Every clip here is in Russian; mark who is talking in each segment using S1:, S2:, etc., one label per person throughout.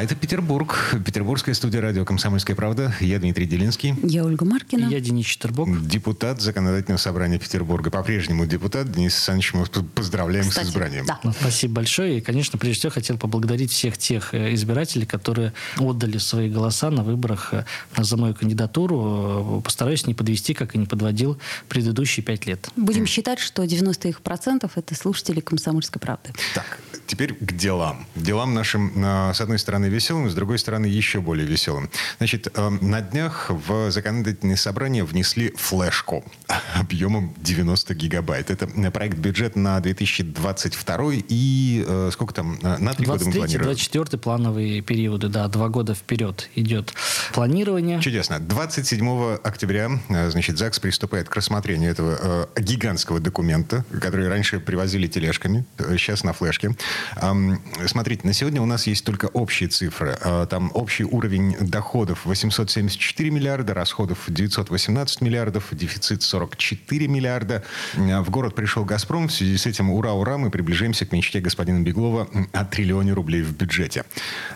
S1: А это Петербург, петербургская студия радио «Комсомольская правда». Я Дмитрий Делинский.
S2: Я Ольга Маркина.
S3: И я Денис Четербок.
S1: Депутат Законодательного собрания Петербурга. По-прежнему депутат. Денис Александрович, мы поздравляем
S2: Кстати,
S1: с избранием.
S2: Да.
S3: Ну, спасибо большое. И, конечно, прежде всего хотел поблагодарить всех тех э, избирателей, которые отдали свои голоса на выборах э, за мою кандидатуру. Э, постараюсь не подвести, как и не подводил предыдущие пять лет.
S2: Будем считать, что 90 их процентов это слушатели «Комсомольской правды».
S1: Так, теперь к делам. Делам нашим, с одной стороны, веселым, с другой стороны, еще более веселым. Значит, э, на днях в законодательное собрание внесли флешку объемом 90 гигабайт. Это проект бюджет на 2022 и э, сколько там? Э, на три года мы планируем.
S3: 24 плановые периоды, да, два года вперед идет планирование.
S1: Чудесно. 27 октября, значит, ЗАГС приступает к рассмотрению этого э, гигантского документа, который раньше привозили тележками, сейчас на флешке. Эм, смотрите, на сегодня у нас есть только общие цифры. А, там общий уровень доходов 874 миллиарда, расходов 918 миллиардов, дефицит 44 миллиарда. А, в город пришел «Газпром». В связи с этим ура, ура, мы приближаемся к мечте господина Беглова о триллионе рублей в бюджете.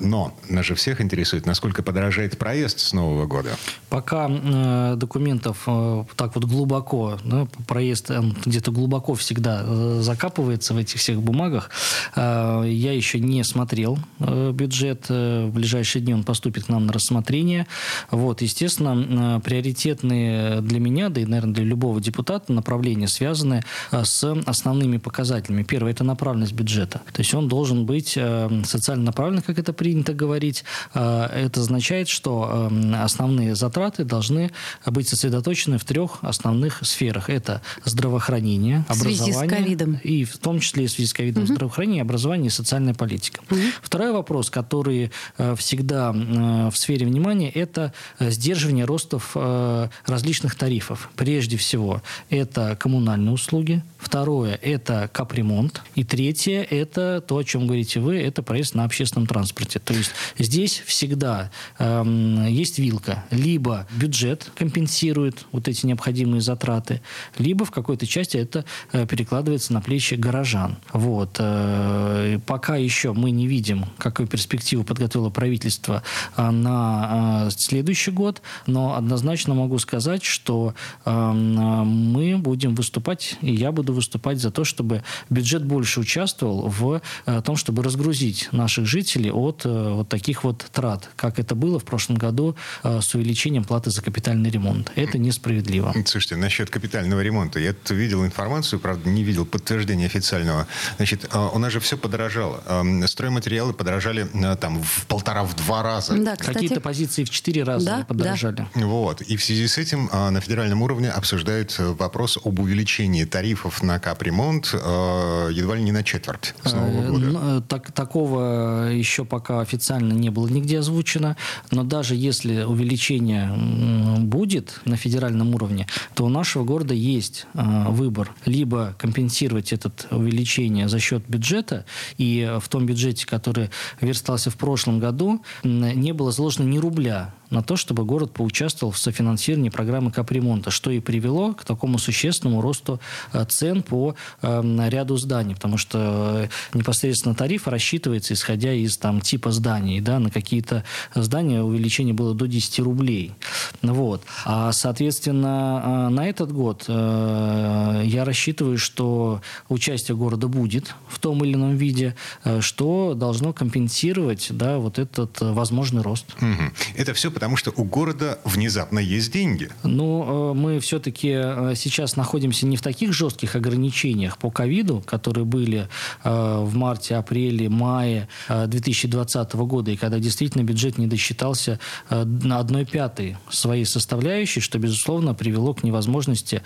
S1: Но нас же всех интересует, насколько подорожает проезд с Нового года.
S3: Пока э, документов э, так вот глубоко, да, проезд где-то глубоко всегда э, закапывается в этих всех бумагах, э, я еще не смотрел э, бюджет в ближайшие дни он поступит к нам на рассмотрение. Вот, естественно, приоритетные для меня, да и, наверное, для любого депутата направления связаны э, с основными показателями. Первое – это направленность бюджета. То есть он должен быть э, социально направлен, как это принято говорить. Э, это означает, что основные затраты должны быть сосредоточены в трех основных сферах. Это здравоохранение, образование. И в том числе и в связи с ковидом угу. здравоохранение, образование и социальная политика. Угу. Второй вопрос, который которые э, всегда э, в сфере внимания, это э, сдерживание ростов различных тарифов. Прежде всего, это коммунальные услуги. Второе – это капремонт. И третье – это то, о чем говорите вы, это проезд на общественном транспорте. То есть здесь всегда э, есть вилка. Либо бюджет компенсирует вот эти необходимые затраты, либо в какой-то части это перекладывается на плечи горожан. Вот. Пока еще мы не видим, какую перспективу подготовило правительство а, на а, следующий год, но однозначно могу сказать, что а, мы будем выступать, и я буду выступать за то, чтобы бюджет больше участвовал в том, чтобы разгрузить наших жителей от вот таких вот трат, как это было в прошлом году с увеличением платы за капитальный ремонт. Это несправедливо.
S1: Слушайте, насчет капитального ремонта. Я тут видел информацию, правда, не видел подтверждения официального. Значит, у нас же все подорожало. Стройматериалы подорожали там там в полтора, в два раза.
S3: Да, Какие-то позиции в четыре раза да, подорожали.
S1: Да. Вот. И в связи с этим а, на федеральном уровне обсуждают э, вопрос об увеличении тарифов на капремонт а, едва ли не на четверть с Нового э, года.
S3: Ну, так, такого еще пока официально не было нигде озвучено. Но даже если увеличение будет на федеральном уровне, то у нашего города есть выбор. Либо компенсировать это увеличение за счет бюджета, и в том бюджете, который верстался в прошлом году не было заложено ни рубля на то, чтобы город поучаствовал в софинансировании программы капремонта, что и привело к такому существенному росту э, цен по э, ряду зданий, потому что э, непосредственно тариф рассчитывается, исходя из там, типа зданий. Да, на какие-то здания увеличение было до 10 рублей. Вот. А, соответственно, на этот год я рассчитываю, что участие города будет в том или ином виде, что должно компенсировать да, вот этот возможный рост.
S1: Это все потому что у города внезапно есть деньги.
S3: Ну, э, мы все-таки э, сейчас находимся не в таких жестких ограничениях по ковиду, которые были э, в марте, апреле, мае 2020 года, и когда действительно бюджет не досчитался на одной пятой своей составляющей, что, безусловно, привело к невозможности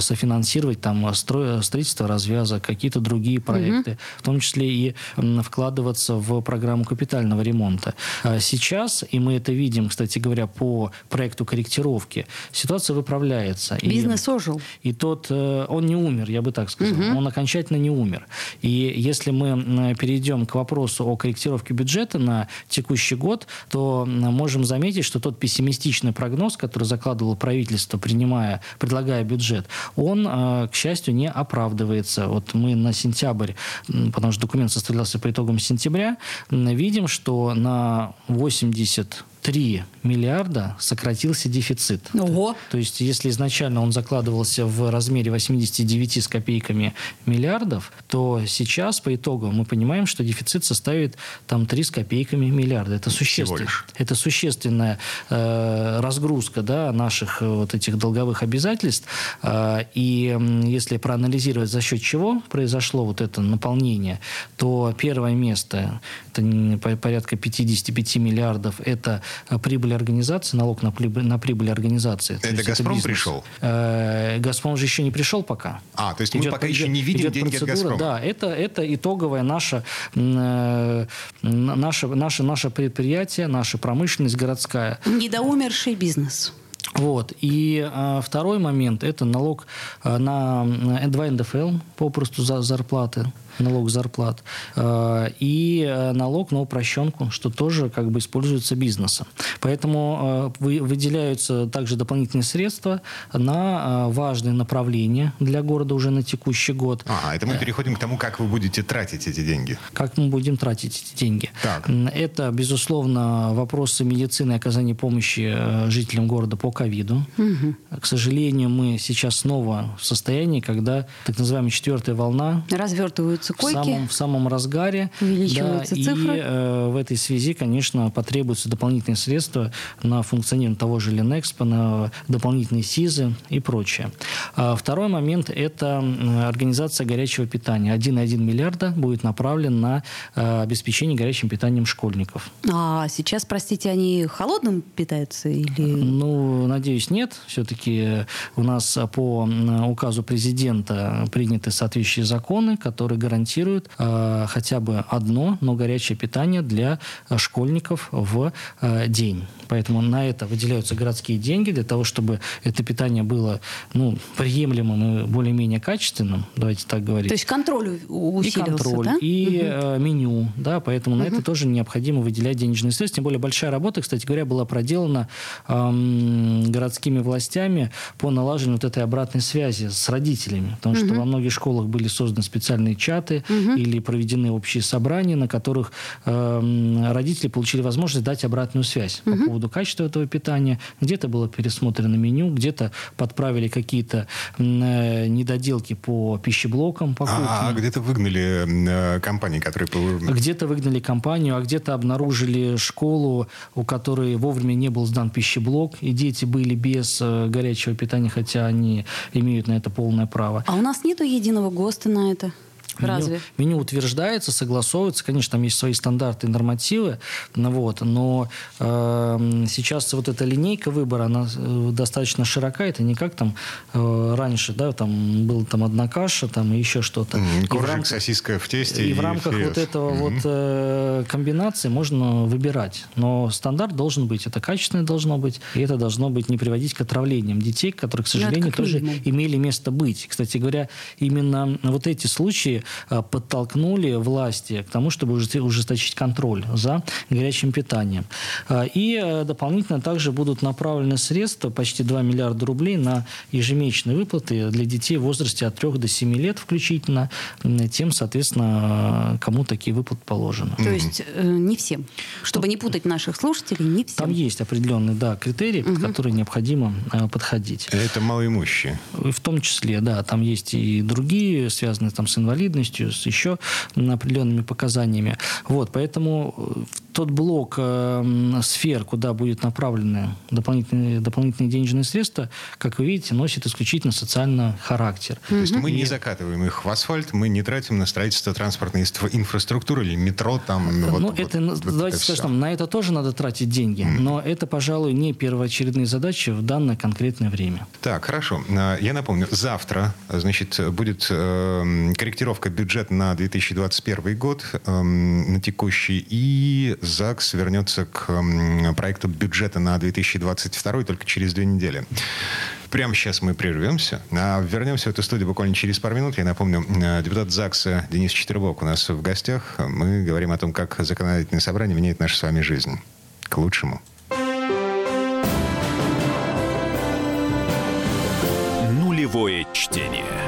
S3: софинансировать там строительство развязок, какие-то другие проекты, угу. в том числе и вкладываться в программу капитального ремонта. Сейчас, и мы это видим, кстати, кстати говоря, по проекту корректировки, ситуация выправляется.
S2: Бизнес
S3: и,
S2: ожил.
S3: И тот, э, он не умер, я бы так сказал. Угу. Он окончательно не умер. И если мы перейдем к вопросу о корректировке бюджета на текущий год, то можем заметить, что тот пессимистичный прогноз, который закладывало правительство, принимая, предлагая бюджет, он, э, к счастью, не оправдывается. Вот мы на сентябрь, потому что документ составлялся по итогам сентября, видим, что на 80 3 миллиарда сократился дефицит.
S2: Ого!
S3: То есть, если изначально он закладывался в размере 89 с копейками миллиардов, то сейчас по итогу мы понимаем, что дефицит составит там 3 с копейками миллиарда. Это существенно. Это существенная э, разгрузка да, наших э, вот этих долговых обязательств. Э, и если проанализировать, за счет чего произошло вот это наполнение, то первое место, это порядка 55 миллиардов, это прибыль организации, налог на прибыль, на прибыль организации.
S1: Это есть «Газпром» это пришел?
S3: Э, «Газпром» же еще не пришел пока.
S1: А, то есть идет, мы пока идет, еще не видим деньги процедура, от «Газпрома».
S3: Да, это, это итоговое наше, э, наше, наше, наше предприятие, наша промышленность городская.
S2: Недоумерший бизнес.
S3: Вот. И э, второй момент – это налог э, на 2 НДФЛ, попросту за зарплаты налог зарплат, э, и э, налог на упрощенку, что тоже как бы используется бизнесом. Поэтому э, выделяются также дополнительные средства на важные направления для города уже на текущий год.
S1: А, это мы переходим к тому, как вы будете тратить эти деньги.
S3: Как мы будем тратить эти деньги.
S1: Так.
S3: Это, безусловно, вопросы медицины и оказания помощи жителям города по ковиду. Угу. К сожалению, мы сейчас снова в состоянии, когда так называемая четвертая волна...
S2: Развертываются увеличиваются койки.
S3: В самом, в самом разгаре.
S2: Увеличиваются
S3: да,
S2: цифры.
S3: И э, в этой связи, конечно, потребуются дополнительные средства на функционирование того же Ленэкспо, на дополнительные СИЗы и прочее. А второй момент – это организация горячего питания. 1,1 миллиарда будет направлен на э, обеспечение горячим питанием школьников.
S2: А сейчас, простите, они холодным питаются? Или...
S3: Ну, надеюсь, нет. Все-таки у нас по указу президента приняты соответствующие законы, которые гарантируют гарантирует э, хотя бы одно, но горячее питание для э, школьников в э, день. Поэтому на это выделяются городские деньги для того, чтобы это питание было ну, приемлемым и более-менее качественным, давайте так говорить.
S2: То есть контроль усилился,
S3: И контроль,
S2: да?
S3: и угу. меню, да, поэтому угу. на это тоже необходимо выделять денежные средства. Тем более большая работа, кстати говоря, была проделана эм, городскими властями по налаживанию вот этой обратной связи с родителями, потому угу. что во многих школах были созданы специальные чаты угу. или проведены общие собрания, на которых эм, родители получили возможность дать обратную связь угу. по поводу поводу качества этого питания. Где-то было пересмотрено меню, где-то подправили какие-то э, недоделки по пищеблокам, по.
S1: А, а где-то выгнали э, компании, которые...
S3: Где-то выгнали компанию, а где-то обнаружили школу, у которой вовремя не был сдан пищеблок, и дети были без э, горячего питания, хотя они имеют на это полное право.
S2: А у нас нету единого ГОСТа на это?
S3: Меню,
S2: Разве?
S3: Меню утверждается, согласовывается. Конечно, там есть свои стандарты и нормативы. Ну, вот, но э, сейчас вот эта линейка выбора, она э, достаточно широка. Это не как там э, раньше, да, там была там одна каша, там и еще что-то.
S1: Mm, коржик, рамках, сосиска в тесте
S3: и, и в рамках филес. вот этого mm-hmm. вот э, комбинации можно выбирать. Но стандарт должен быть. Это качественное должно быть. И это должно быть не приводить к отравлениям детей, которые, к ну, сожалению, тоже минимум. имели место быть. Кстати говоря, именно вот эти случаи подтолкнули власти к тому, чтобы ужесточить контроль за горячим питанием. Э, и э, дополнительно также будут направлены средства, почти 2 миллиарда рублей, на ежемесячные выплаты для детей в возрасте от 3 до 7 лет включительно, тем, соответственно, кому такие выплаты положены.
S2: То есть не всем? Чтобы не путать наших слушателей, не всем?
S3: Там есть определенные да, критерии, угу. под которые необходимо подходить.
S1: Это малоимущие?
S3: В том числе, да. Там есть и другие, связанные там, с инвалидностью, инвалидностью, с еще определенными показаниями. Вот, поэтому э, тот блок э, сфер, куда будут направлены дополнительные, дополнительные денежные средства, как вы видите, носит исключительно социальный характер.
S1: То есть мы не закатываем их в асфальт, мы не тратим на строительство транспортной инфраструктуры или метро там.
S3: Ну, вот, это, вот, давайте это скажем, на это тоже надо тратить деньги, mm. но это, пожалуй, не первоочередные задачи в данное конкретное время.
S1: Так, хорошо. А, я напомню, завтра, значит, будет э, корректировка бюджета на 2021 год э, на текущий и ЗАГС вернется к проекту бюджета на 2022 только через две недели. Прямо сейчас мы прервемся, а вернемся в эту студию буквально через пару минут. Я напомню, э, депутат ЗАГСа Денис Четвербок у нас в гостях. Мы говорим о том, как законодательное собрание меняет нашу с вами жизнь к лучшему.
S4: Нулевое чтение.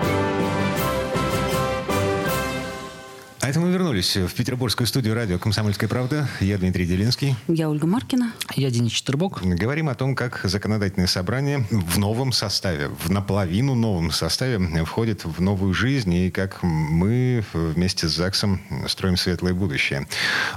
S1: А это мы вернулись в петербургскую студию радио «Комсомольская правда». Я Дмитрий Делинский.
S2: Я Ольга Маркина.
S3: Я Денис Четербок.
S1: Говорим о том, как законодательное собрание в новом составе, в наполовину новом составе входит в новую жизнь и как мы вместе с ЗАГСом строим светлое будущее.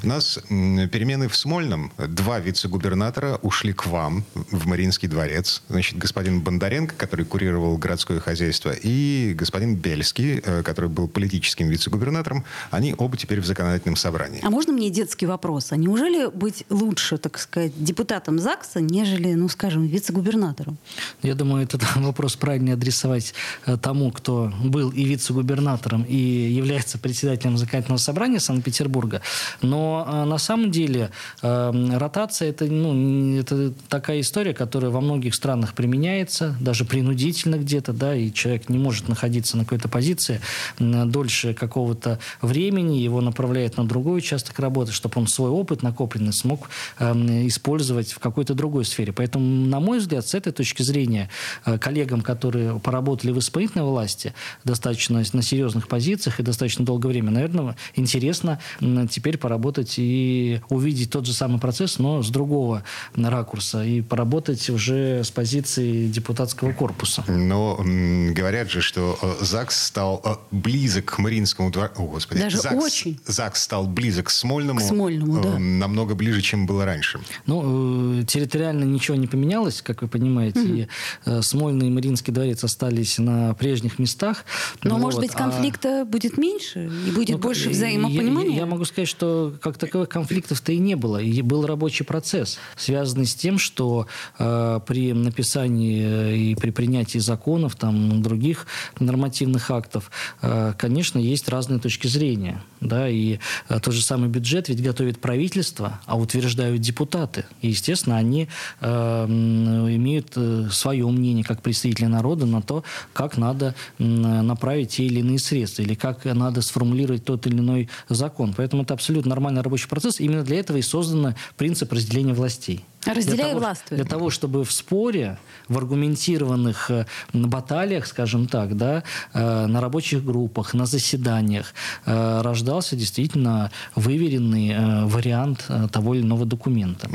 S1: У нас перемены в Смольном. Два вице-губернатора ушли к вам в Мариинский дворец. Значит, господин Бондаренко, который курировал городское хозяйство, и господин Бельский, э, который был политическим вице-губернатором, они оба теперь в законодательном собрании.
S2: А можно мне детский вопрос? А неужели быть лучше, так сказать, депутатом ЗАГСа, нежели, ну, скажем, вице-губернатором?
S3: Я думаю, этот вопрос правильно адресовать э, тому, кто был и вице-губернатором, и является председателем законодательного собрания Санкт-Петербурга. Но э, на самом деле э, ротация это, ну, это такая история, которая во многих странах применяется, даже принудительно где-то, да, и человек не может находиться на какой-то позиции дольше какого-то времени, его направляют на другой участок работы, чтобы он свой опыт накопленный смог э, использовать в какой-то другой сфере. Поэтому, на мой взгляд, с этой точки зрения, э, коллегам, которые поработали в исполнительной власти достаточно на серьезных позициях и достаточно долгое время, наверное, интересно м, теперь поработать и увидеть тот же самый процесс, но с другого ракурса, и поработать уже с позиции депутатского корпуса.
S1: Но м, говорят же, что э, ЗАГС стал э, близок к Мариинскому двору. О, Господи.
S2: Даже
S1: ЗАГС,
S2: очень.
S1: ЗАГС стал близок к Смольному.
S2: К Смольному,
S1: э,
S2: да.
S1: Намного ближе, чем было раньше.
S3: Ну, э, территориально ничего не поменялось, как вы понимаете. И э, Смольный и Мариинский дворец остались на прежних местах.
S2: Но,
S3: Вот,
S2: может быть,
S3: а-
S2: конфликта будет меньше и будет
S3: Ну,
S2: больше взаимопонимания?
S3: Я, я могу сказать, что как таковых конфликтов-то и не было. И был рабочий процесс, связанный с тем, что э, при написании э, и при принятии законов, там, других нормативных актов, э, конечно, есть разные точки зрения. Да, и э, тот же самый бюджет ведь готовит правительство, а утверждают депутаты. И, естественно, они э, имеют э, свое мнение, как представители народа, на то, как надо м, направить те или иные средства, или как надо сформулировать тот или иной закон. Поэтому это абсолютно нормальный рабочий процесс. Именно для этого и создан принцип разделения властей.
S2: Разделяй
S3: Для того,
S2: властвуй.
S3: Для того, чтобы в споре, в аргументированных э, баталиях, скажем так, да, э, на рабочих группах, на заседаниях э, рождался действительно выверенный вариант того или иного документа.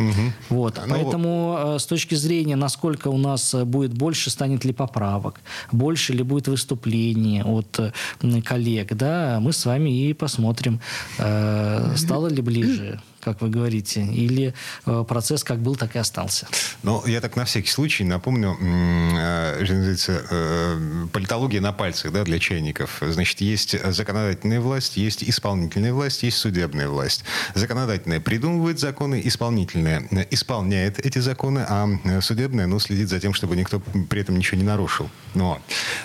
S3: Вот.
S1: Ну,
S3: Поэтому с точки зрения, насколько у нас будет больше, станет ли поправок, больше ли будет выступлений от коллег, да, мы с вами и посмотрим, стало ли ближе как вы говорите, или э, процесс как был, так и остался.
S1: Но я так на всякий случай напомню, э, что называется, э, политология на пальцах да, для чайников. Значит, есть законодательная власть, есть исполнительная власть, есть судебная власть. Законодательная придумывает законы, исполнительная исполняет эти законы, а судебная ну, следит за тем, чтобы никто при этом ничего не нарушил. Но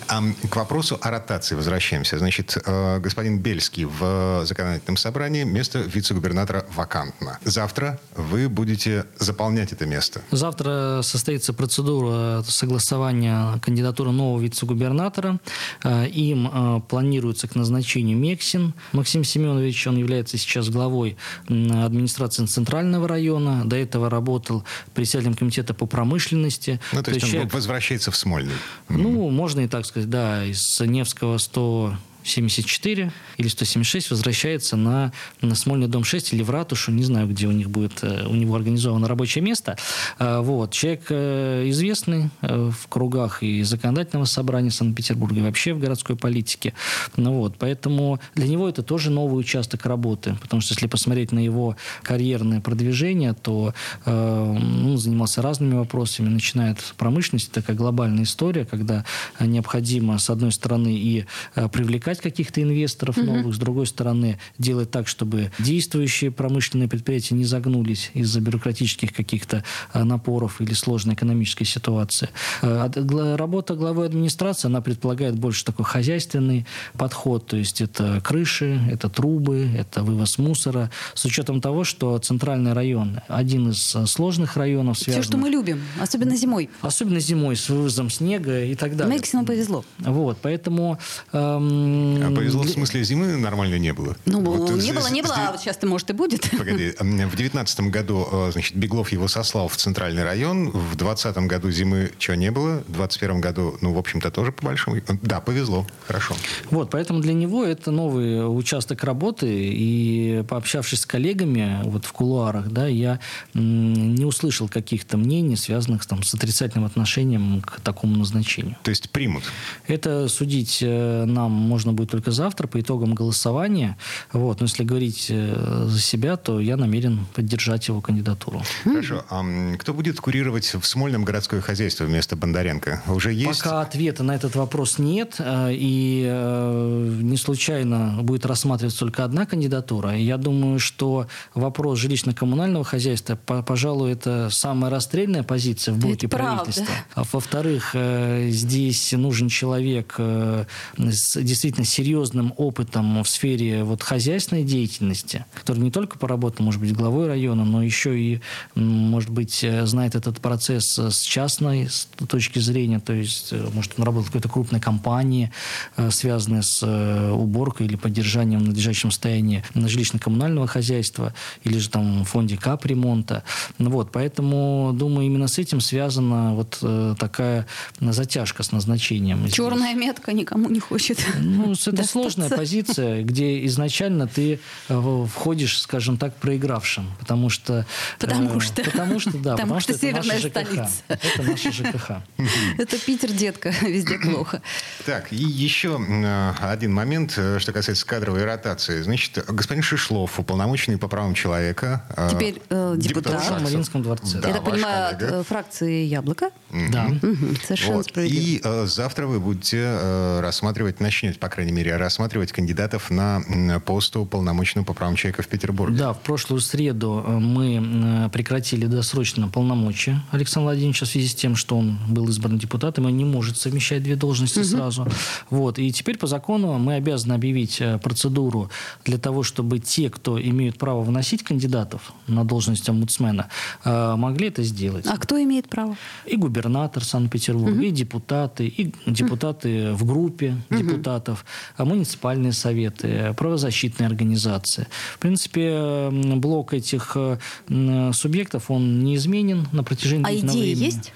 S1: а, к вопросу о ротации возвращаемся. Значит, господин Бельский в законодательном собрании место вице-губернатора вакантно. Завтра вы будете заполнять это место.
S3: Завтра состоится процедура согласования кандидатуры нового вице-губернатора. Э, Им э, планируется к назначению Мексин. Максим Семенович, он является сейчас главой администрации Центрального района. До этого работал председателем комитета по промышленности.
S1: Ну, то, есть, он
S3: человек-
S1: возвращается в Смольный.
S3: ну, можно и так сказать, да, из Невского 100 174 или 176 возвращается на, на Смольный дом 6 или в ратушу, не знаю, где у них будет, э, у него организовано рабочее место. Э, вот. Человек э, известный в кругах и законодательного собрания Санкт-Петербурга, и вообще в городской политике. Ну, вот. Поэтому для него это тоже новый участок работы, потому что если посмотреть на его карьерное продвижение, то ну, занимался разными вопросами, начиная от промышленности, такая глобальная история, когда необходимо, с одной стороны, и привлекать привлекать каких-то инвесторов угу. новых, с другой стороны, делать так, чтобы действующие промышленные предприятия не загнулись из-за бюрократических каких-то а, напоров или сложной экономической ситуации. А, работа главы администрации, она предполагает больше такой хозяйственный подход, то есть это крыши, это трубы, это вывоз мусора, с учетом того, что центральный район один из а, сложных районов, связанных...
S2: Все, что мы любим, особенно зимой.
S3: Особенно зимой, с вывозом снега и так далее.
S2: Мексину повезло.
S3: Вот, поэтому эм,
S1: а повезло в смысле зимы нормально не было?
S2: Ну, вот, не было, не было, а вот сейчас-то, может, и будет.
S1: Погоди, в девятнадцатом году, э, значит, Беглов его сослал в центральный район, в двадцатом году зимы чего не было, в двадцать первом году, ну, в общем-то, тоже по большому... Да, повезло, хорошо.
S3: Вот, поэтому для него это новый участок работы, и пообщавшись с коллегами вот в кулуарах, да, я не услышал каких-то мнений, связанных там, с отрицательным отношением к такому назначению.
S1: То есть примут?
S3: Это судить э, нам можно будет только завтра по итогам голосования. Вот. Но если говорить э, за себя, то я намерен поддержать его кандидатуру.
S1: Хорошо. А кто будет курировать в Смольном городское хозяйство вместо Бондаренко? Уже есть?
S3: Пока ответа на этот вопрос нет. Э, и э, не случайно будет рассматриваться только одна кандидатура. Я думаю, что вопрос жилищно-коммунального хозяйства, пожалуй, это самая расстрельная позиция в блоке это правительства. А во-вторых, здесь нужен человек с действительно серьезным опытом в сфере вот хозяйственной деятельности, который не только поработал, может быть, главой района, но еще и, может быть, э, знает этот процесс с частной точки зрения, то есть, э, может, он работал в какой-то крупной компании, э, связанной с уборкой или поддержанием в надлежащем состоянии жилищно-коммунального хозяйства, или же там в фонде капремонта. Вот, поэтому, думаю, именно с этим связана вот такая затяжка с назначением.
S2: Черная метка никому не хочет.
S3: Ну, это сложная позиция, где изначально ты э, входишь, скажем так, проигравшим, потому что...
S2: Потому э, что...
S3: Потому что, да.
S2: Потому, что, что это северная
S3: столица. Это наша ЖКХ.
S2: Это Питер, детка, везде плохо.
S1: Так, и еще э, один момент, что касается кадровой ротации. Значит, господин Шишлов, уполномоченный по правам человека...
S2: Теперь э, депутат.
S3: в Мариинском дворце.
S2: Да, Я так понимаю, коллега. от фракции «Яблоко».
S3: Да.
S2: Угу, совершенно вот. справедливо.
S1: И э, завтра вы будете э, рассматривать, начнете, по крайней мере, рассматривать кандидатов на пост уполномоченного по правам человека в Петербурге.
S3: Да, в прошлую среду э, мы э, прекратили досрочно полномочия Александра Владимировича в связи с тем, что он был избран депутатом и не может совмещать две должности угу. сразу. Вот. И теперь по закону мы обязаны объявить э, процедуру для того, чтобы те, кто имеют право вносить кандидатов на должность омбудсмена, могли это сделать.
S2: А кто имеет право?
S3: И губернатор Санкт-Петербурга, угу. и депутаты, и депутаты угу. в группе депутатов, а муниципальные советы, правозащитные организации. В принципе, блок этих э, субъектов, он неизменен на протяжении
S2: а
S3: длительного
S2: времени. есть?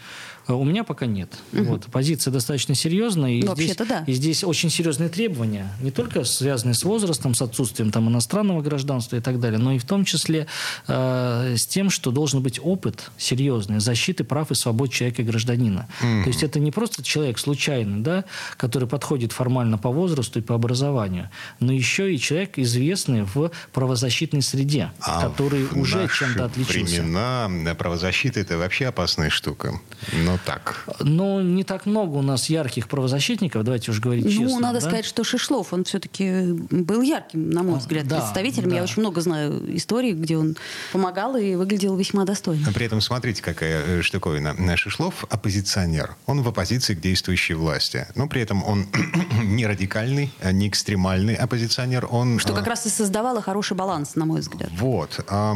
S3: Э, у меня пока нет. Угу. Вот. Позиция достаточно серьезная. И здесь,
S2: да.
S3: и здесь очень серьезные требования, не только связанные с возрастом, с отсутствием там, иностранного гражданства и так далее, но и в том числе э, с тем, что должен быть опыт серьезный защиты прав и свобод человека и гражданина. Угу. То есть это не просто человек случайный, да, который подходит формально по возрасту и по образованию, но еще и человек известный в правозащитной среде, а который уже чем-то отличился.
S1: времена правозащита это вообще опасная штука. Но так.
S3: Ну, не так много у нас ярких правозащитников, давайте уж говорить ну, честно.
S2: Ну, надо
S3: да?
S2: сказать, что Шишлов, он все-таки был ярким, на мой взгляд, да, представителем. Да. Я очень много знаю историй, где он помогал и выглядел весьма достойно.
S1: При этом смотрите, какая э, штуковина. Шишлов оппозиционер. Он в оппозиции к действующей власти. Но при этом он не радикальный, а не экстремальный оппозиционер. Он,
S2: что как а, раз и создавало хороший баланс, на мой взгляд.
S1: Вот. А,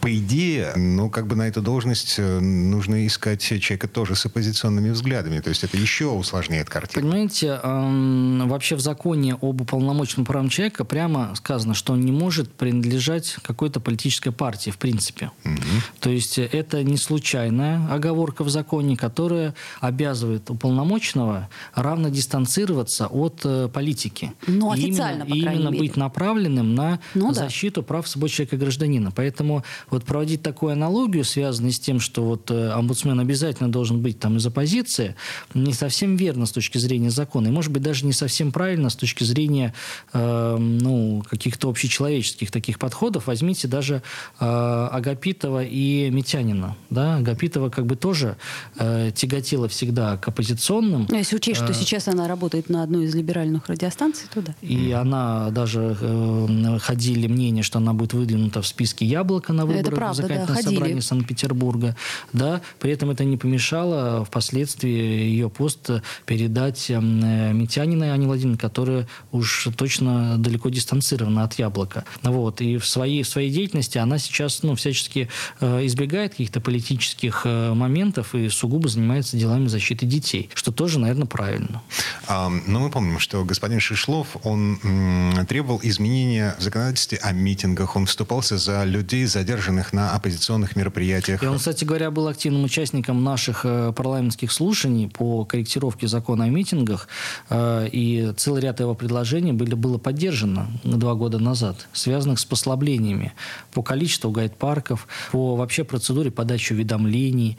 S1: по идее, ну, как бы на эту должность э, нужно искать человека тоже с оппозиционными взглядами. То есть это еще усложняет картину.
S3: Понимаете, э, вообще в законе об уполномоченном правам человека прямо сказано, что он не может принадлежать какой-то политической партии, в принципе. Угу. То есть это не случайная оговорка в законе, которая обязывает уполномоченного равно дистанцироваться от э, политики.
S2: Ну, официально,
S3: и именно,
S2: по
S3: именно
S2: мере.
S3: быть направленным на
S2: ну,
S3: защиту да. прав свобод человека и гражданина. Поэтому вот проводить такую аналогию, связанную с тем, что вот э, омбудсмен обязательно должен быть там из оппозиции, не совсем верно с точки зрения закона. И, может быть, даже не совсем правильно с точки зрения э, ну, каких-то общечеловеческих таких подходов. Возьмите даже э, Агапитова и Митянина. Да? Агапитова как бы тоже э, тяготела всегда к оппозиционным.
S2: Ну, если учесть, что сейчас она работает на одной из либеральных радиостанций, то да.
S3: И она даже э, ходили мнения, что она будет выдвинута в списке яблоко на выборах
S2: правда,
S3: в законодательное
S2: да,
S3: собрание Санкт-Петербурга. Да? При этом это не помешало впоследствии ее пост передать э, Митяниной Ане Владимировне, которая уж точно далеко дистанцирована от яблока. Вот. И в своей, в своей деятельности она сейчас ну, всячески э, избегает каких-то политических э, моментов и сугубо занимается делами защиты детей, что тоже, наверное, правильно.
S1: А, но мы помним, что господин Шишлов, он м, требовал изменения в законодательстве о митингах, он вступался за людей, задержанных на оппозиционных мероприятиях.
S3: И он, кстати говоря, был активным участником наших э, парламентских слушаний по корректировке закона о митингах, э, и целый ряд его предложений были, было поддержано два года назад, связанных с послаблениями по количеству гайд-парков, по вообще процедуре подачи уведомлений,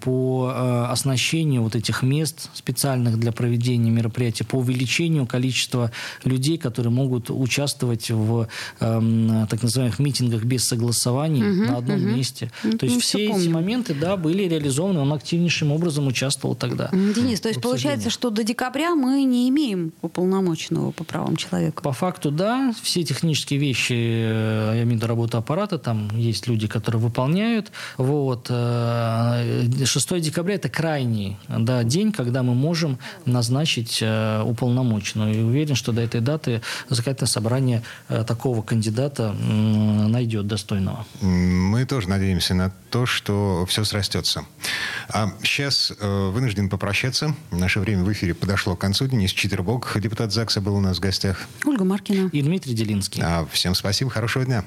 S3: по э, оснащению вот этих мест специальных для проведения мероприятий, по увеличению количества людей, которые могут участвовать в э, так называемых митингах без согласований угу, на одном угу. месте.
S2: Ну,
S3: то есть все эти моменты, да, были реализованы, он активнейшим образом участвовал тогда.
S2: Денис, то есть получается, что до декабря мы не имеем уполномоченного по правам человека?
S3: По факту, да. Все технические вещи, э, я имею в виду работу аппарата, там есть люди, которые выполняют. Вот. 6 э, декабря – это крайний да, день, когда мы можем назначить э, уполномоченную. И уверен, что до этой даты законодательное собрание такого кандидата найдет достойного.
S1: Мы тоже надеемся на то, что все срастется. А сейчас э, вынужден попрощаться. Наше время в эфире подошло к концу. Денис Читербок, депутат ЗАГСа, был у нас в гостях.
S2: Ольга Маркина.
S3: И Дмитрий Делинский.
S1: А, всем спасибо, хорошего дня.